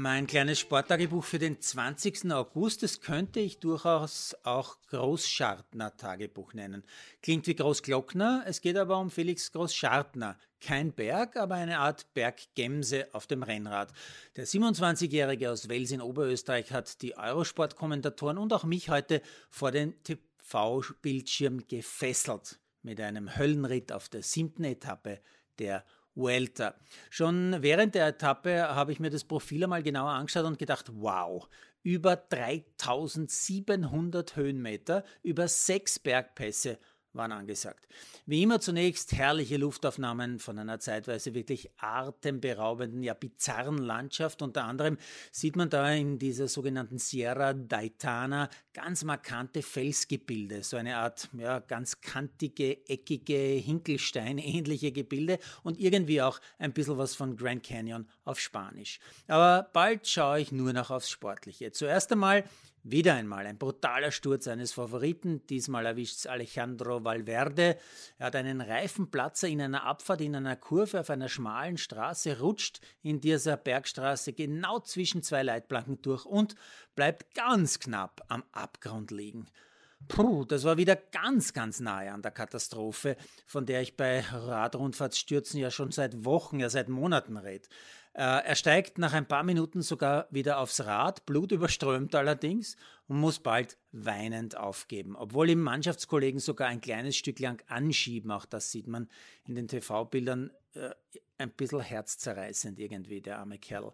Mein kleines Sporttagebuch für den 20. August, das könnte ich durchaus auch Großschartner-Tagebuch nennen. Klingt wie Großglockner, es geht aber um Felix Großschartner. Kein Berg, aber eine Art Berggemse auf dem Rennrad. Der 27-Jährige aus Wels in Oberösterreich hat die Eurosport-Kommentatoren und auch mich heute vor den TV-Bildschirm gefesselt mit einem Höllenritt auf der siebten Etappe der Vuelta. Schon während der Etappe habe ich mir das Profil einmal genauer angeschaut und gedacht, wow, über 3700 Höhenmeter, über sechs Bergpässe waren angesagt. Wie immer zunächst herrliche Luftaufnahmen von einer zeitweise wirklich atemberaubenden, ja bizarren Landschaft. Unter anderem sieht man da in dieser sogenannten Sierra Daitana ganz markante Felsgebilde, so eine Art ja, ganz kantige, eckige, Hinkelstein-ähnliche Gebilde und irgendwie auch ein bisschen was von Grand Canyon auf Spanisch. Aber bald schaue ich nur noch aufs Sportliche. Zuerst einmal wieder einmal ein brutaler Sturz eines Favoriten. Diesmal erwischt es Alejandro Valverde. Er hat einen Reifenplatzer in einer Abfahrt in einer Kurve auf einer schmalen Straße, rutscht in dieser Bergstraße genau zwischen zwei Leitplanken durch und bleibt ganz knapp am Abgrund liegen. Puh, das war wieder ganz, ganz nahe an der Katastrophe, von der ich bei Radrundfahrtsstürzen ja schon seit Wochen, ja seit Monaten rede. Äh, er steigt nach ein paar Minuten sogar wieder aufs Rad, blutüberströmt allerdings, und muss bald weinend aufgeben, obwohl ihm Mannschaftskollegen sogar ein kleines Stück lang anschieben. Auch das sieht man in den TV-Bildern äh, ein bisschen herzzerreißend irgendwie, der arme Kerl.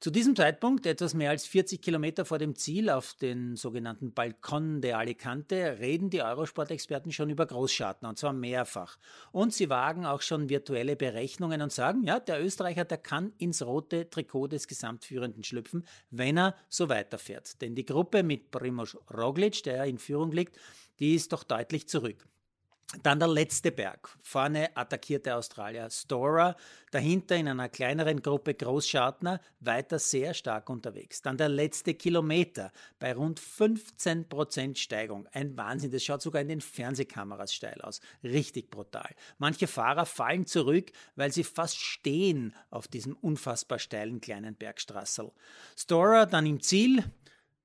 Zu diesem Zeitpunkt, etwas mehr als 40 Kilometer vor dem Ziel auf den sogenannten Balkon de Alicante, reden die Eurosport-Experten schon über Großschartner und zwar mehrfach. Und sie wagen auch schon virtuelle Berechnungen und sagen, ja, der Österreicher, der kann ins rote Trikot des Gesamtführenden schlüpfen, wenn er so weiterfährt. Denn die Gruppe mit Primoz Roglic, der in Führung liegt, die ist doch deutlich zurück. Dann der letzte Berg. Vorne attackiert der Australier Stora, dahinter in einer kleineren Gruppe Großschartner, weiter sehr stark unterwegs. Dann der letzte Kilometer bei rund 15% Steigung. Ein Wahnsinn, das schaut sogar in den Fernsehkameras steil aus. Richtig brutal. Manche Fahrer fallen zurück, weil sie fast stehen auf diesem unfassbar steilen kleinen Bergstrassel. Stora dann im Ziel,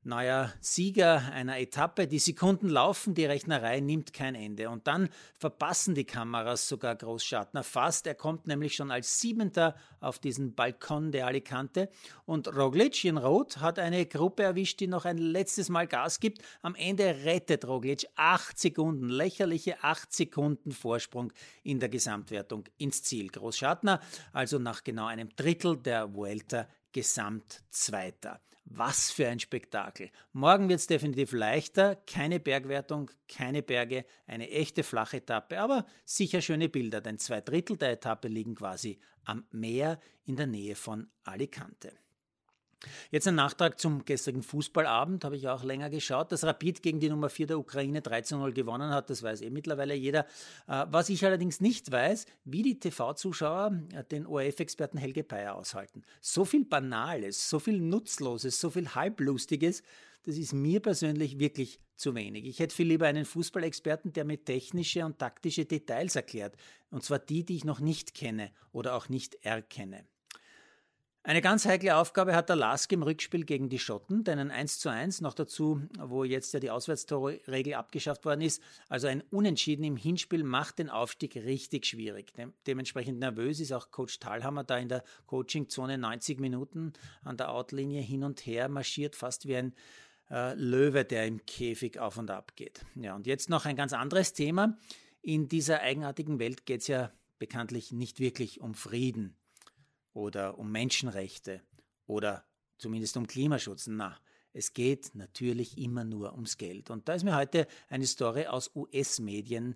neuer Sieger einer Etappe. Die Sekunden laufen, die Rechnerei nimmt kein Ende. Und dann verpassen die Kameras sogar Großschartner fast. Er kommt nämlich schon als Siebenter auf diesen Balkon der Alicante. Und Roglic in Rot hat eine Gruppe erwischt, die noch ein letztes Mal Gas gibt. Am Ende rettet Roglic acht Sekunden, lächerliche acht Sekunden Vorsprung in der Gesamtwertung ins Ziel. Großschartner also nach genau einem Drittel der Vuelta Gesamtzweiter. Was für ein Spektakel. Morgen wird es definitiv leichter. Keine Bergwertung, keine Berge, eine echte flache Etappe, aber sicher schöne Bilder, denn zwei Drittel der Etappe liegen quasi am Meer in der Nähe von Alicante. Jetzt ein Nachtrag zum gestrigen Fußballabend, habe ich auch länger geschaut, dass Rapid gegen die Nummer 4 der Ukraine 13-0 gewonnen hat, das weiß eh mittlerweile jeder. Äh, was ich allerdings nicht weiß, wie die TV-Zuschauer äh, den ORF-Experten Helge Peyer aushalten. So viel Banales, so viel Nutzloses, so viel Halblustiges, das ist mir persönlich wirklich zu wenig. Ich hätte viel lieber einen Fußballexperten, der mir technische und taktische Details erklärt, und zwar die, die ich noch nicht kenne oder auch nicht erkenne. Eine ganz heikle Aufgabe hat der Lask im Rückspiel gegen die Schotten, denn ein 1 zu 1, noch dazu, wo jetzt ja die Auswärtstorregel abgeschafft worden ist, also ein Unentschieden im Hinspiel macht den Aufstieg richtig schwierig. dementsprechend nervös ist auch Coach Thalhammer da in der Coachingzone 90 Minuten an der Outlinie hin und her marschiert, fast wie ein äh, Löwe, der im Käfig auf und ab geht. Ja, und jetzt noch ein ganz anderes Thema. In dieser eigenartigen Welt geht es ja bekanntlich nicht wirklich um Frieden oder um Menschenrechte oder zumindest um Klimaschutz. Na, es geht natürlich immer nur ums Geld. Und da ist mir heute eine Story aus US-Medien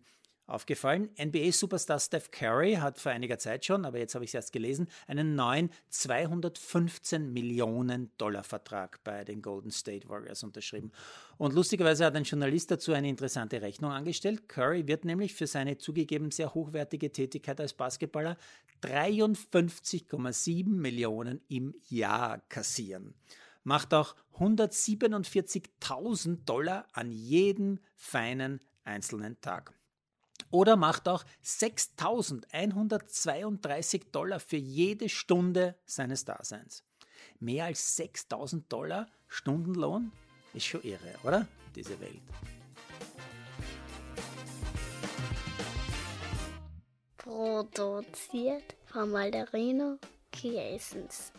aufgefallen. NBA-Superstar Steph Curry hat vor einiger Zeit schon, aber jetzt habe ich es erst gelesen, einen neuen 215 Millionen Dollar Vertrag bei den Golden State Warriors unterschrieben. Und lustigerweise hat ein Journalist dazu eine interessante Rechnung angestellt. Curry wird nämlich für seine zugegeben sehr hochwertige Tätigkeit als Basketballer 53,7 Millionen im Jahr kassieren. Macht auch 147.000 Dollar an jedem feinen einzelnen Tag oder macht auch 6.132 Dollar für jede Stunde seines Daseins. Mehr als 6000 Dollar Stundenlohn? Ist schon irre, oder? Diese Welt. Produziert von Malderino Kiesens.